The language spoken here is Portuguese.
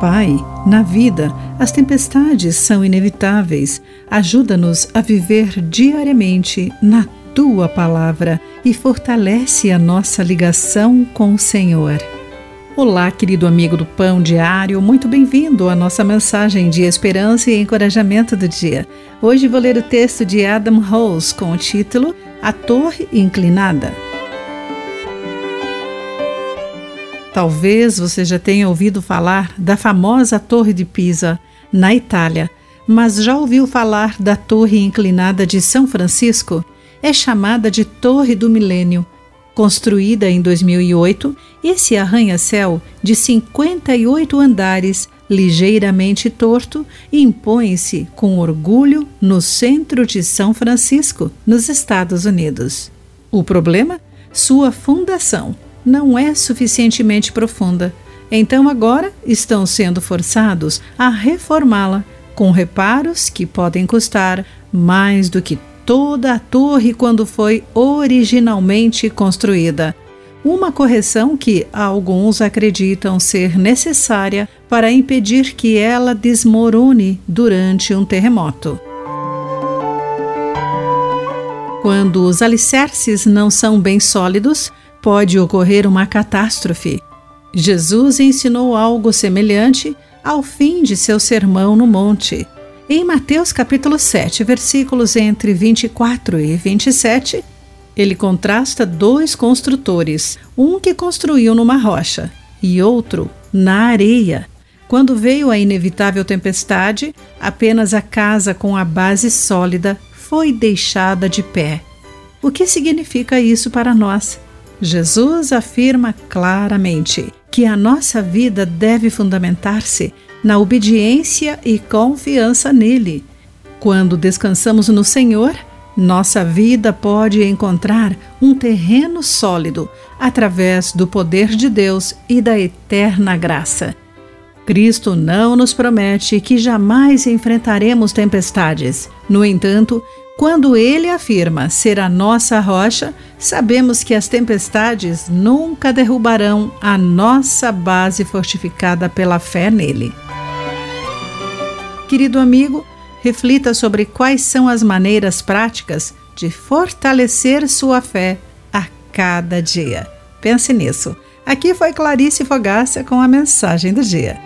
Pai, na vida, as tempestades são inevitáveis. Ajuda-nos a viver diariamente na tua palavra e fortalece a nossa ligação com o Senhor. Olá, querido amigo do Pão Diário, muito bem-vindo à nossa mensagem de esperança e encorajamento do dia. Hoje vou ler o texto de Adam Rose com o título A Torre Inclinada. Talvez você já tenha ouvido falar da famosa Torre de Pisa, na Itália, mas já ouviu falar da Torre Inclinada de São Francisco? É chamada de Torre do Milênio. Construída em 2008, esse arranha-céu de 58 andares, ligeiramente torto, impõe-se com orgulho no centro de São Francisco, nos Estados Unidos. O problema? Sua fundação não é suficientemente profunda. Então agora estão sendo forçados a reformá-la, com reparos que podem custar mais do que toda a torre quando foi originalmente construída. Uma correção que alguns acreditam ser necessária para impedir que ela desmorone durante um terremoto. Quando os alicerces não são bem sólidos, pode ocorrer uma catástrofe. Jesus ensinou algo semelhante ao fim de seu sermão no monte. Em Mateus capítulo 7, versículos entre 24 e 27, ele contrasta dois construtores, um que construiu numa rocha e outro na areia. Quando veio a inevitável tempestade, apenas a casa com a base sólida foi deixada de pé. O que significa isso para nós? Jesus afirma claramente que a nossa vida deve fundamentar-se na obediência e confiança nele. Quando descansamos no Senhor, nossa vida pode encontrar um terreno sólido através do poder de Deus e da eterna graça. Cristo não nos promete que jamais enfrentaremos tempestades. No entanto, quando ele afirma ser a nossa rocha, sabemos que as tempestades nunca derrubarão a nossa base fortificada pela fé nele. Querido amigo, reflita sobre quais são as maneiras práticas de fortalecer sua fé a cada dia. Pense nisso. Aqui foi Clarice Fogaça com a mensagem do dia.